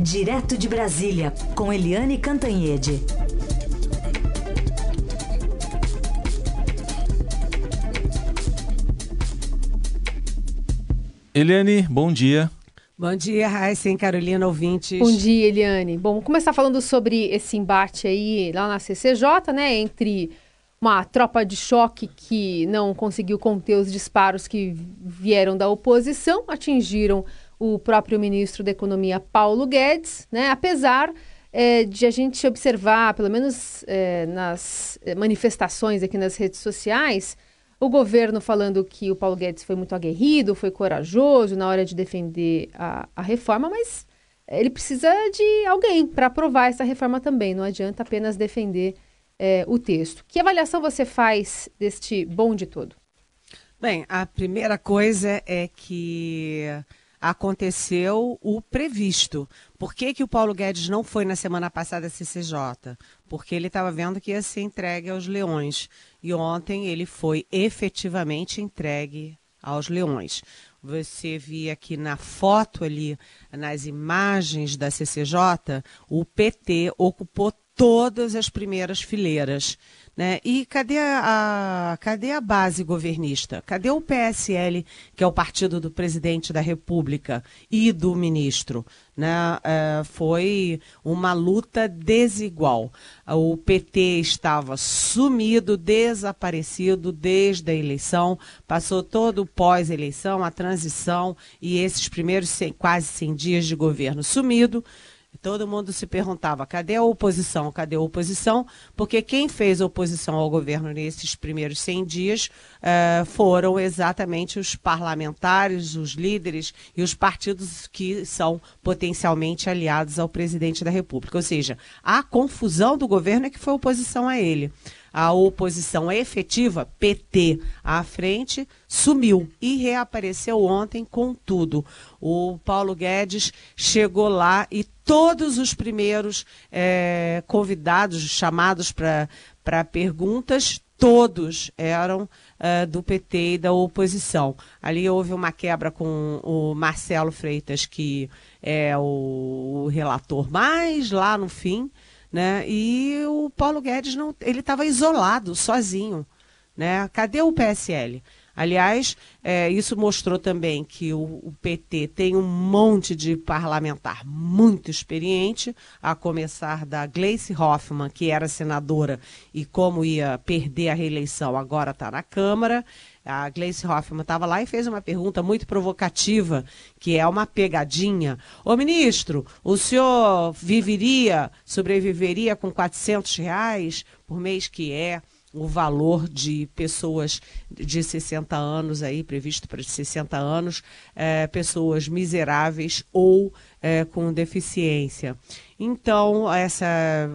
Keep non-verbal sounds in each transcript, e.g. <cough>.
Direto de Brasília, com Eliane Cantanhede. Eliane, bom dia. Bom dia, Raíssa e Carolina, ouvintes. Bom dia, Eliane. Bom, vamos começar falando sobre esse embate aí lá na CCJ, né, entre uma tropa de choque que não conseguiu conter os disparos que vieram da oposição, atingiram o próprio ministro da Economia, Paulo Guedes, né, apesar é, de a gente observar, pelo menos é, nas manifestações aqui nas redes sociais, o governo falando que o Paulo Guedes foi muito aguerrido, foi corajoso na hora de defender a, a reforma, mas ele precisa de alguém para aprovar essa reforma também. Não adianta apenas defender é, o texto. Que avaliação você faz deste bonde todo? Bem, a primeira coisa é que aconteceu o previsto. Por que, que o Paulo Guedes não foi na semana passada à CCJ? Porque ele estava vendo que ia ser entregue aos leões. E ontem ele foi efetivamente entregue aos leões. Você via aqui na foto ali, nas imagens da CCJ, o PT ocupou todas as primeiras fileiras. Né? E cadê a, a, cadê a base governista? Cadê o PSL, que é o partido do presidente da República e do ministro? Né? É, foi uma luta desigual. O PT estava sumido, desaparecido desde a eleição, passou todo o pós-eleição, a transição e esses primeiros 100, quase 100 dias de governo sumido. Todo mundo se perguntava: cadê a oposição? Cadê a oposição? Porque quem fez oposição ao governo nesses primeiros 100 dias uh, foram exatamente os parlamentares, os líderes e os partidos que são potencialmente aliados ao presidente da República. Ou seja, a confusão do governo é que foi oposição a ele a oposição efetiva, PT, à frente, sumiu e reapareceu ontem com tudo. O Paulo Guedes chegou lá e todos os primeiros é, convidados, chamados para perguntas, todos eram uh, do PT e da oposição. Ali houve uma quebra com o Marcelo Freitas, que é o, o relator mais lá no fim, né? E o Paulo Guedes não, ele estava isolado, sozinho, né? Cadê o PSL? Aliás, é, isso mostrou também que o, o, PT tem um monte de parlamentar muito experiente, a começar da Gleice Hoffmann, que era senadora e como ia perder a reeleição, agora está na Câmara. A Gleice Hoffmann estava lá e fez uma pergunta muito provocativa, que é uma pegadinha. Ô ministro, o senhor viveria, sobreviveria com 400 reais por mês que é? O valor de pessoas de 60 anos aí, previsto para 60 anos, é, pessoas miseráveis ou é, com deficiência. Então, essa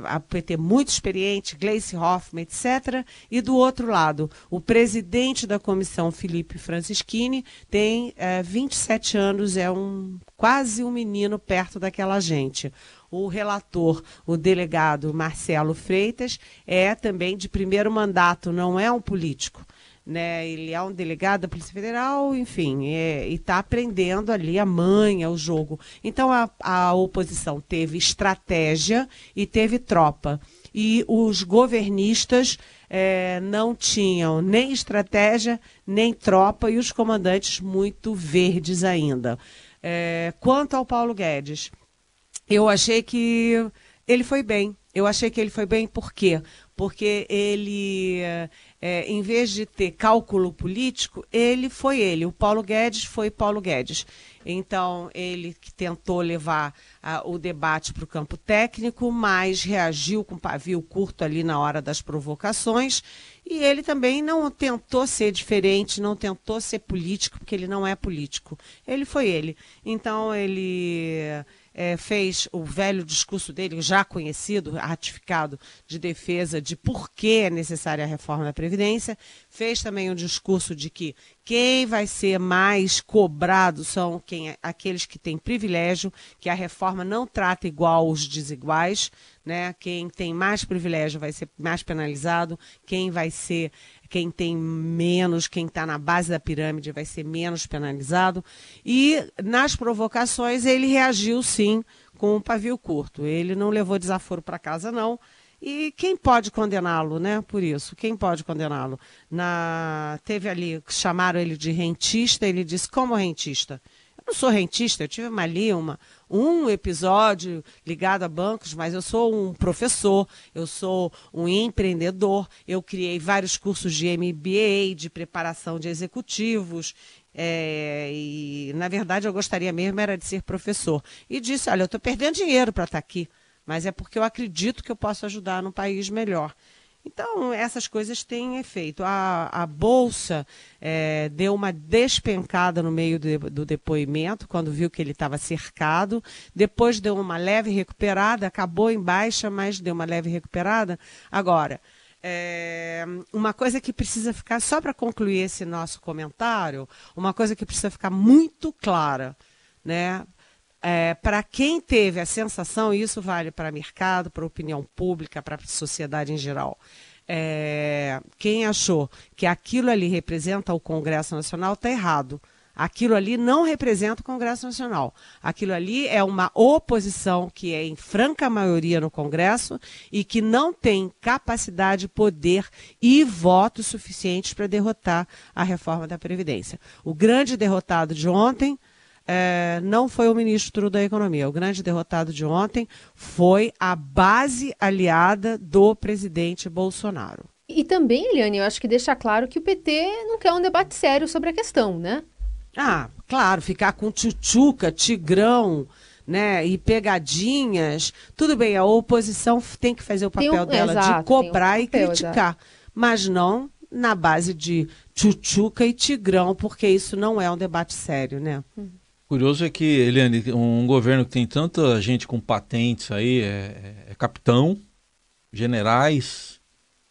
a PT muito experiente, Gleice Hoffmann, etc. E do outro lado, o presidente da comissão, Felipe Francischini, tem é, 27 anos, é um quase um menino perto daquela gente. O relator, o delegado Marcelo Freitas, é também de primeiro mandato, não é um político. Né? Ele é um delegado da Polícia Federal, enfim, é, e está aprendendo ali a manha, o jogo. Então a, a oposição teve estratégia e teve tropa. E os governistas é, não tinham nem estratégia, nem tropa, e os comandantes muito verdes ainda. É, quanto ao Paulo Guedes, eu achei que ele foi bem. Eu achei que ele foi bem por quê? Porque ele, é, em vez de ter cálculo político, ele foi ele. O Paulo Guedes foi Paulo Guedes. Então, ele tentou levar uh, o debate para o campo técnico, mas reagiu com pavio curto ali na hora das provocações. E ele também não tentou ser diferente, não tentou ser político, porque ele não é político. Ele foi ele. Então, ele é, fez o velho discurso dele, já conhecido, ratificado, de defesa de por que é necessária a reforma da Previdência. Fez também um discurso de que quem vai ser mais cobrado são quem, aqueles que têm privilégio, que a reforma não trata igual os desiguais. Né? Quem tem mais privilégio vai ser mais penalizado, quem vai ser quem tem menos, quem está na base da pirâmide vai ser menos penalizado. E nas provocações ele reagiu sim com um pavio curto. Ele não levou desaforo para casa, não. E quem pode condená-lo, né? Por isso, quem pode condená-lo? Na teve ali chamaram ele de rentista, ele disse como rentista. Eu não sou rentista, eu tive ali uma, um episódio ligado a bancos, mas eu sou um professor, eu sou um empreendedor, eu criei vários cursos de MBA, de preparação de executivos, é, e na verdade eu gostaria mesmo era de ser professor. E disse, olha, eu estou perdendo dinheiro para estar tá aqui mas é porque eu acredito que eu posso ajudar num país melhor. Então, essas coisas têm efeito. A, a Bolsa é, deu uma despencada no meio de, do depoimento, quando viu que ele estava cercado. Depois deu uma leve recuperada, acabou em baixa, mas deu uma leve recuperada. Agora, é, uma coisa que precisa ficar, só para concluir esse nosso comentário, uma coisa que precisa ficar muito clara, né? É, para quem teve a sensação, e isso vale para mercado, para opinião pública, para a sociedade em geral, é, quem achou que aquilo ali representa o Congresso Nacional está errado. Aquilo ali não representa o Congresso Nacional. Aquilo ali é uma oposição que é em franca maioria no Congresso e que não tem capacidade, poder e votos suficientes para derrotar a reforma da Previdência. O grande derrotado de ontem é, não foi o ministro da Economia. O grande derrotado de ontem foi a base aliada do presidente Bolsonaro. E também, Eliane, eu acho que deixa claro que o PT não quer um debate sério sobre a questão, né? Ah, claro, ficar com tchutchuca, tigrão, né, e pegadinhas. Tudo bem, a oposição tem que fazer o papel um, dela exato, de cobrar um e criticar, mas não na base de tchutchuca e tigrão, porque isso não é um debate sério, né? Uhum. Curioso é que, Eliane, um governo que tem tanta gente com patentes aí, é, é, é capitão, generais,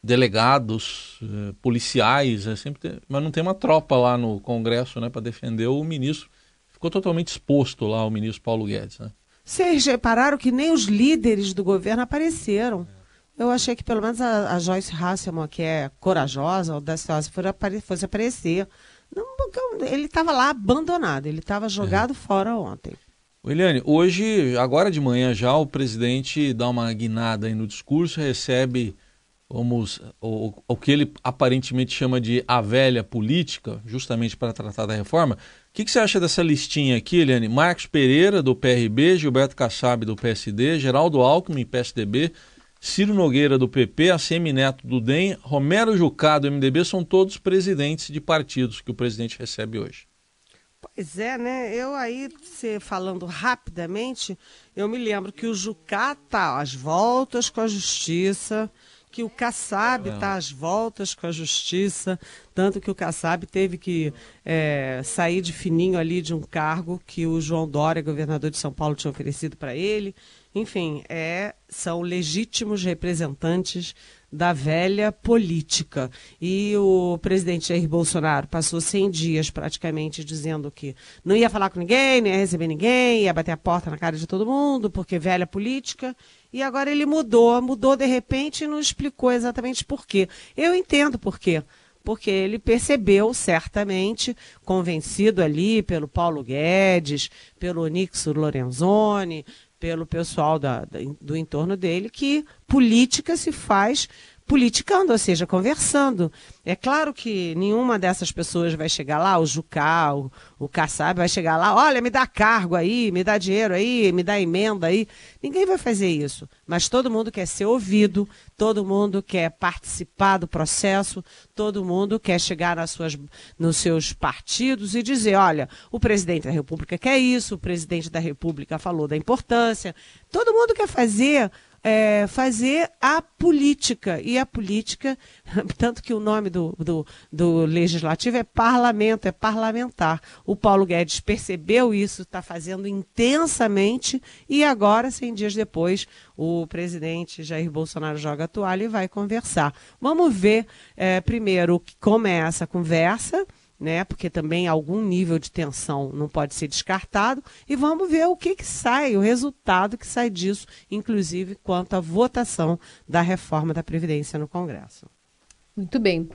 delegados, é, policiais, é sempre tem, mas não tem uma tropa lá no Congresso né, para defender o ministro. Ficou totalmente exposto lá o ministro Paulo Guedes. Né? Vocês repararam que nem os líderes do governo apareceram. Eu achei que pelo menos a, a Joyce Hasselman, que é corajosa, audaciosa, fosse aparecer. Ele estava lá abandonado, ele estava jogado é. fora ontem. Eliane, hoje, agora de manhã já, o presidente dá uma guinada no discurso, recebe vamos, o, o que ele aparentemente chama de a velha política, justamente para tratar da reforma. O que, que, você acha dessa listinha aqui, Eliane? Marcos Pereira, do PRB, Gilberto Kassab, do PSD, Geraldo Alckmin, PSDB, Ciro Nogueira, do PP, ACM Neto, do DEM, Romero Jucá, do MDB, são todos presidentes de partidos que o presidente recebe hoje. Pois é, né? Eu aí, você falando rapidamente, eu me lembro que o Jucá está às voltas com a justiça, que o Kassab está às voltas com a justiça, tanto que o Kassab teve que é, sair de fininho ali de um cargo que o João Dória, governador de São Paulo, tinha oferecido para ele. Enfim, é, são legítimos representantes da velha política. E o presidente Jair Bolsonaro passou 100 dias praticamente dizendo que não ia falar com ninguém, não ia receber ninguém, ia bater a porta na cara de todo mundo, porque velha política. E agora ele mudou, mudou de repente e não explicou exatamente por quê. Eu entendo por quê porque ele percebeu certamente, convencido ali pelo Paulo Guedes, pelo Nixo Lorenzoni, pelo pessoal da, do entorno dele que política se faz politicando, ou seja, conversando. É claro que nenhuma dessas pessoas vai chegar lá, o Jucá, o, o Kassab vai chegar lá, olha, me dá cargo aí, me dá dinheiro aí, me dá emenda aí. Ninguém vai fazer isso. Mas todo mundo quer ser ouvido, todo mundo quer participar do processo, todo mundo quer chegar nas suas, nos seus partidos e dizer, olha, o presidente da República quer isso, o presidente da República falou da importância. Todo mundo quer fazer é, fazer a política. E a política, <laughs> tanto que o nome do, do, do, legislativo é parlamento, é parlamentar. O Paulo Guedes percebeu isso, está fazendo intensamente, e agora, 100 dias depois, o presidente Jair Bolsonaro joga a toalha e vai conversar. Vamos ver é, primeiro como é essa conversa né? Porque também algum nível de tensão não pode ser descartado. E vamos ver o que, que sai, o resultado que sai disso, inclusive quanto à votação da reforma da Previdência no Congresso. Muito bem.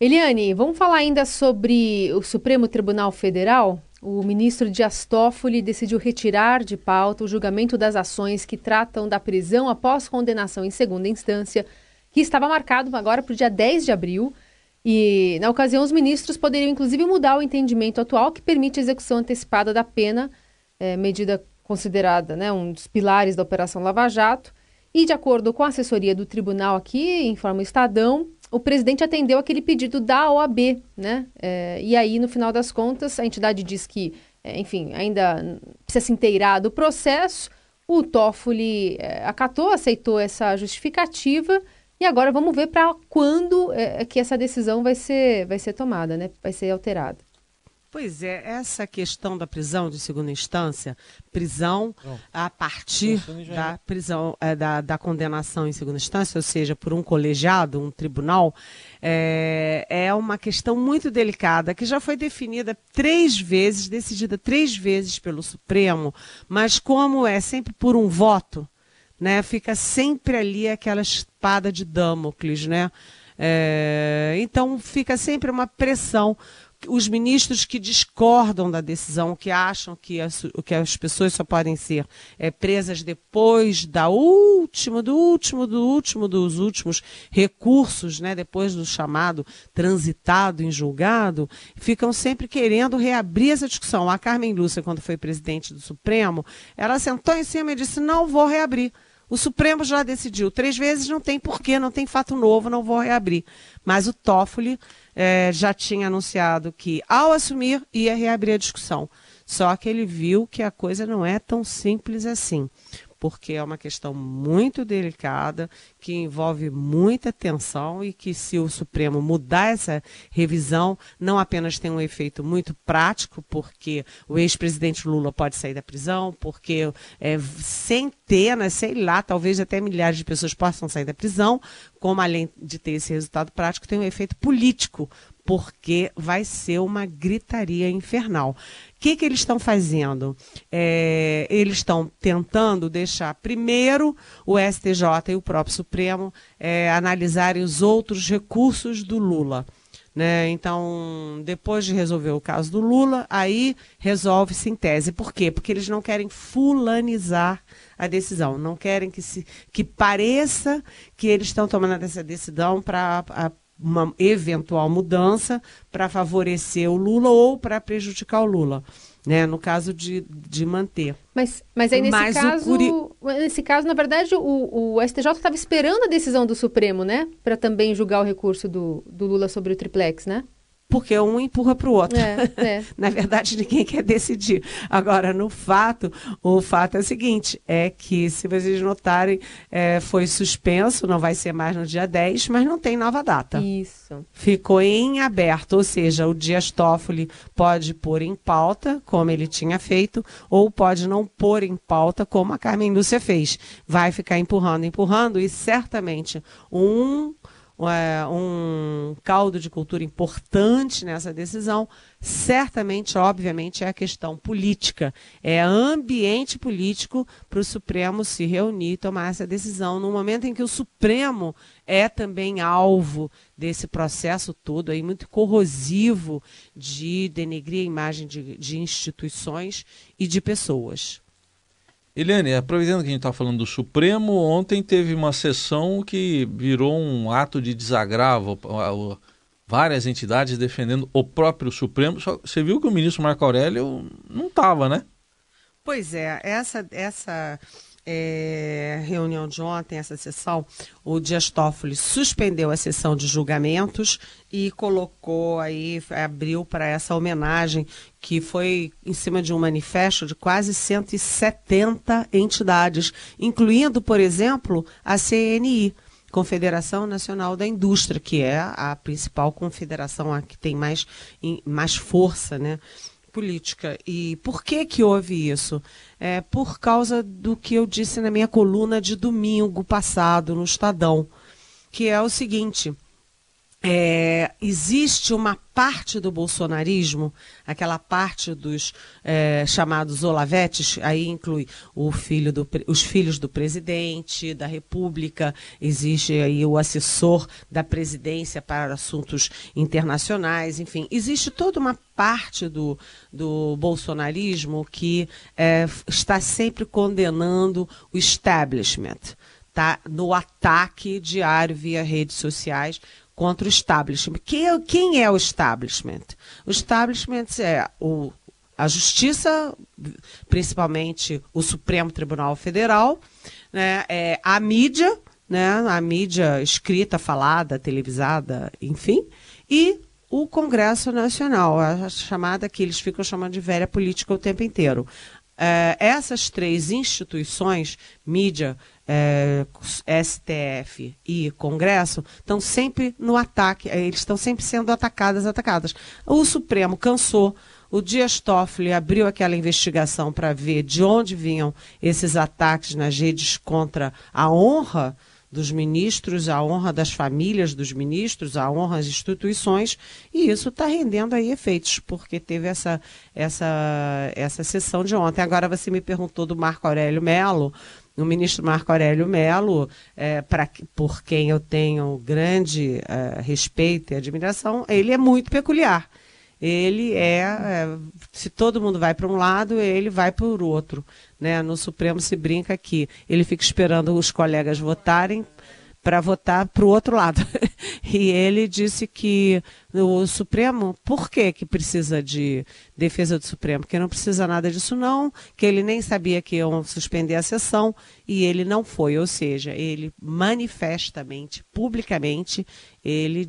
Eliane, vamos falar ainda sobre o Supremo Tribunal Federal? O ministro Dias Toffoli decidiu retirar de pauta o julgamento das ações que tratam da prisão após condenação em segunda instância, que estava marcado agora para o dia 10 de abril. E, na ocasião, os ministros poderiam, inclusive, mudar o entendimento atual que permite a execução antecipada da pena, é, medida considerada né, um dos pilares da Operação Lava Jato. E, de acordo com a assessoria do tribunal aqui, informa o Estadão, o presidente atendeu aquele pedido da OAB, né? É, e aí, no final das contas, a entidade diz que, é, enfim, ainda precisa se inteirar do processo. O Toffoli é, acatou, aceitou essa justificativa e agora vamos ver para quando é, que essa decisão vai ser, vai ser tomada, né? Vai ser alterada. Pois é, essa questão da prisão de segunda instância, prisão a partir da prisão, é, da, da, condenação em segunda instância, ou seja, por um colegiado, um tribunal, é, é uma questão muito delicada, que já foi definida três vezes, decidida três vezes pelo Supremo, mas como é sempre por um voto, né, fica sempre ali aquela espada de Damocles, né? É, então fica sempre uma pressão os ministros que discordam da decisão, que acham que as, que as pessoas só podem ser é, presas depois da última, do último, do último, dos últimos recursos, né, depois do chamado transitado em julgado, ficam sempre querendo reabrir essa discussão. A Carmen Lúcia, quando foi presidente do Supremo, ela sentou em cima e disse: não vou reabrir. O Supremo já decidiu três vezes, não tem porquê, não tem fato novo, não vou reabrir. Mas o Toffoli é, já tinha anunciado que, ao assumir, ia reabrir a discussão. Só que ele viu que a coisa não é tão simples assim porque é uma questão muito delicada, que envolve muita tensão e que, se o Supremo mudar essa revisão, não apenas tem um efeito muito prático, porque o ex-presidente Lula pode sair da prisão, porque é, centenas, sei lá, talvez até milhares de pessoas possam sair da prisão, como além de ter esse resultado prático, tem um efeito político, porque vai ser uma gritaria infernal. O que, que eles estão fazendo? É, eles estão tentando deixar primeiro o STJ e o próprio Supremo é, analisarem os outros recursos do Lula. Né? Então, depois de resolver o caso do Lula, aí resolve-se em tese. Por quê? Porque eles não querem fulanizar a decisão, não querem que, se, que pareça que eles estão tomando essa decisão para uma eventual mudança para favorecer o Lula ou para prejudicar o Lula. Né, no caso de, de manter. Mas, mas aí nesse mas caso, curi... nesse caso, na verdade, o, o STJ estava esperando a decisão do Supremo, né? Para também julgar o recurso do, do Lula sobre o triplex, né? Porque um empurra para o outro. É, é. <laughs> Na verdade, ninguém quer decidir. Agora, no fato, o fato é o seguinte: é que, se vocês notarem, é, foi suspenso, não vai ser mais no dia 10, mas não tem nova data. Isso. Ficou em aberto, ou seja, o Dias Toffoli pode pôr em pauta, como ele tinha feito, ou pode não pôr em pauta, como a Carmen Lúcia fez. Vai ficar empurrando, empurrando, e certamente um é, um caldo de cultura importante nessa decisão, certamente, obviamente, é a questão política. É ambiente político para o Supremo se reunir e tomar essa decisão, no momento em que o Supremo é também alvo desse processo todo aí muito corrosivo de denegrir a imagem de, de instituições e de pessoas. Eliane, aproveitando que a gente está falando do Supremo, ontem teve uma sessão que virou um ato de desagravo, várias entidades defendendo o próprio Supremo. Só, você viu que o ministro Marco Aurélio não estava, né? Pois é, essa, essa é, reunião de ontem, essa sessão, o Dias Toffoli suspendeu a sessão de julgamentos e colocou aí, abriu para essa homenagem que foi em cima de um manifesto de quase 170 entidades, incluindo, por exemplo, a CNI. Confederação Nacional da Indústria, que é a principal confederação a que tem mais, mais força, né? Política. E por que que houve isso? É por causa do que eu disse na minha coluna de domingo passado no Estadão, que é o seguinte: é, existe uma parte do bolsonarismo, aquela parte dos é, chamados olavetes, aí inclui filho do, os filhos do presidente da República, existe aí o assessor da presidência para assuntos internacionais, enfim, existe toda uma parte do, do bolsonarismo que é, está sempre condenando o establishment. Tá, no ataque diário via redes sociais contra o establishment. Quem é, quem é o establishment? O establishment é o, a justiça, principalmente o Supremo Tribunal Federal, né, é a mídia, né, a mídia escrita, falada, televisada, enfim, e o Congresso Nacional, a chamada que eles ficam chamando de velha política o tempo inteiro. É, essas três instituições, mídia, é, STF e Congresso estão sempre no ataque, é, eles estão sempre sendo atacadas, atacadas. O Supremo cansou, o Dias Toffoli abriu aquela investigação para ver de onde vinham esses ataques nas redes contra a honra dos ministros, a honra das famílias dos ministros, a honra das instituições, e isso está rendendo aí efeitos, porque teve essa, essa, essa sessão de ontem. Agora você me perguntou do Marco Aurélio Melo, o ministro Marco Aurélio Melo, é, pra, por quem eu tenho grande é, respeito e admiração, ele é muito peculiar. Ele é, é se todo mundo vai para um lado, ele vai para o outro. Né? No Supremo se brinca que ele fica esperando os colegas votarem para votar para o outro lado. <laughs> e ele disse que o Supremo, por que, que precisa de defesa do Supremo? Que não precisa nada disso não, que ele nem sabia que iam suspender a sessão e ele não foi, ou seja, ele manifestamente, publicamente, ele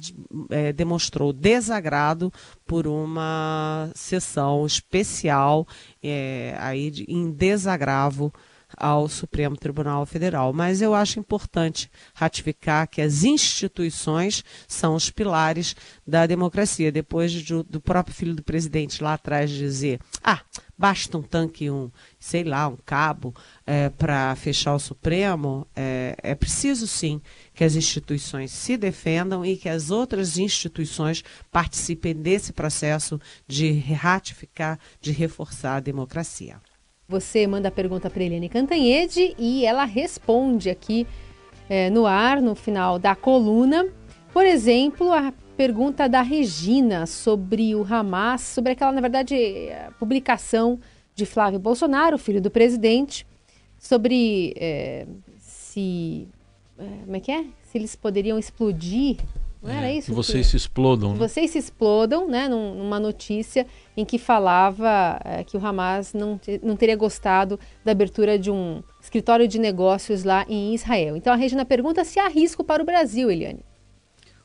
é, demonstrou desagrado por uma sessão especial é, aí em desagravo ao Supremo Tribunal Federal. Mas eu acho importante ratificar que as instituições são os pilares da democracia. Depois de, do próprio filho do presidente lá atrás dizer: ah, basta um tanque, um, sei lá, um cabo é, para fechar o Supremo, é, é preciso sim que as instituições se defendam e que as outras instituições participem desse processo de ratificar, de reforçar a democracia. Você manda a pergunta para Eliane Cantanhede e ela responde aqui é, no ar, no final da coluna. Por exemplo, a pergunta da Regina sobre o Hamas, sobre aquela, na verdade, publicação de Flávio Bolsonaro, filho do presidente, sobre é, se. É, como é que é? Se eles poderiam explodir não era é, isso? Que vocês que, se explodam. Que né? vocês se explodam, né? numa notícia em que falava é, que o Hamas não, não teria gostado da abertura de um escritório de negócios lá em Israel. Então a Regina pergunta se há risco para o Brasil, Eliane.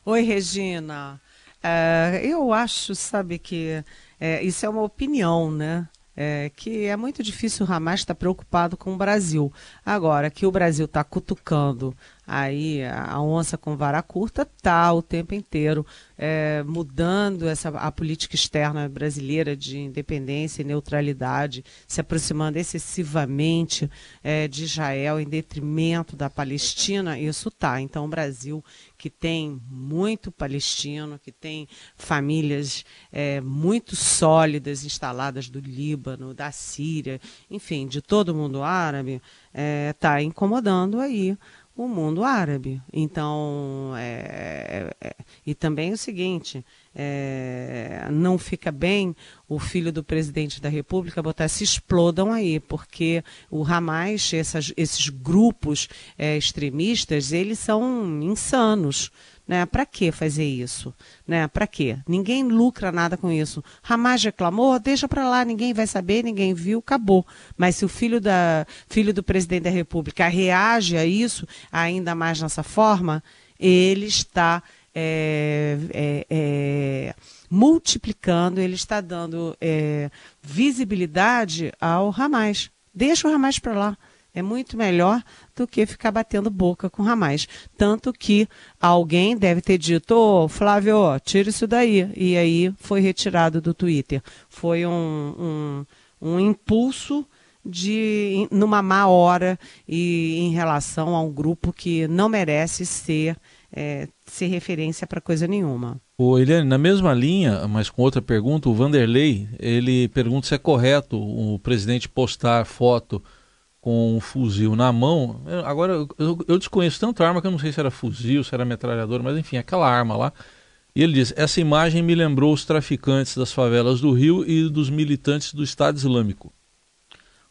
Oi, Regina. Uh, eu acho, sabe, que é, isso é uma opinião, né? É, que é muito difícil o Hamas estar preocupado com o Brasil. Agora, que o Brasil está cutucando aí a onça com vara curta está o tempo inteiro é, mudando essa, a política externa brasileira de independência e neutralidade, se aproximando excessivamente é, de Israel em detrimento da Palestina, isso tá. Então o Brasil que tem muito palestino, que tem famílias é, muito sólidas instaladas do Líbano, da Síria, enfim, de todo o mundo árabe, está é, incomodando aí o mundo árabe. Então, é, é, é, e também o seguinte, é, não fica bem o filho do presidente da República botar se explodam aí, porque o Hamas, essas, esses grupos é, extremistas, eles são insanos. Né? Para que fazer isso? Né? Para quê? Ninguém lucra nada com isso. Hamas reclamou, deixa para lá, ninguém vai saber, ninguém viu, acabou. Mas se o filho, da, filho do presidente da República reage a isso, ainda mais nessa forma, ele está é, é, é, multiplicando, ele está dando é, visibilidade ao Hamas. Deixa o Hamas para lá. É muito melhor do que ficar batendo boca com Ramais. Tanto que alguém deve ter dito, ô oh, Flávio, tira isso daí. E aí foi retirado do Twitter. Foi um, um, um impulso de numa má hora e em relação a um grupo que não merece ser é, ser referência para coisa nenhuma. O Eliane, na mesma linha, mas com outra pergunta, o Vanderlei, ele pergunta se é correto o presidente postar foto com um fuzil na mão. Agora, eu, eu desconheço tanto a arma que eu não sei se era fuzil, se era metralhador, mas enfim, aquela arma lá. E ele diz: essa imagem me lembrou os traficantes das favelas do Rio e dos militantes do Estado Islâmico.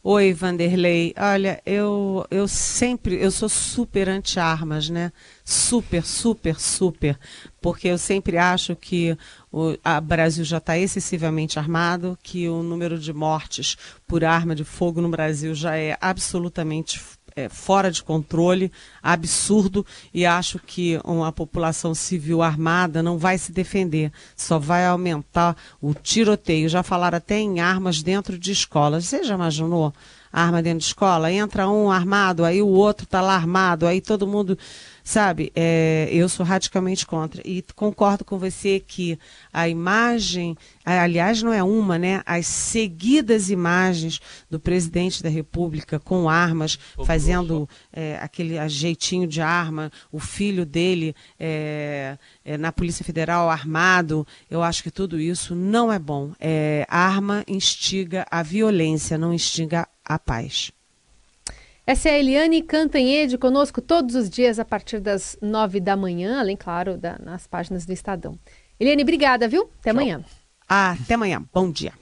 Oi, Vanderlei. Olha, eu, eu sempre, eu sou super anti-armas, né? Super, super, super. Porque eu sempre acho que o Brasil já está excessivamente armado, que o número de mortes por arma de fogo no Brasil já é absolutamente é, fora de controle, absurdo, e acho que uma população civil armada não vai se defender, só vai aumentar o tiroteio. Já falaram até em armas dentro de escolas. Você já imaginou? Arma dentro de escola? Entra um armado, aí o outro está lá armado, aí todo mundo Sabe, é, eu sou radicalmente contra. E concordo com você que a imagem, aliás, não é uma, né? As seguidas imagens do presidente da República com armas, fazendo é, aquele jeitinho de arma, o filho dele é, é, na Polícia Federal armado, eu acho que tudo isso não é bom. É, arma instiga a violência, não instiga a paz. Essa é a Eliane Cantanhede conosco todos os dias a partir das nove da manhã, além, claro, da, nas páginas do Estadão. Eliane, obrigada, viu? Até Tchau. amanhã. Ah, até amanhã. Bom dia.